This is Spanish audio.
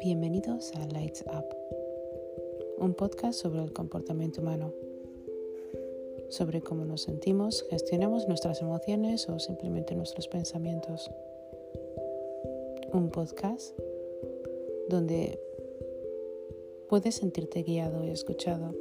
Bienvenidos a Lights Up, un podcast sobre el comportamiento humano, sobre cómo nos sentimos, gestionamos nuestras emociones o simplemente nuestros pensamientos. Un podcast donde puedes sentirte guiado y escuchado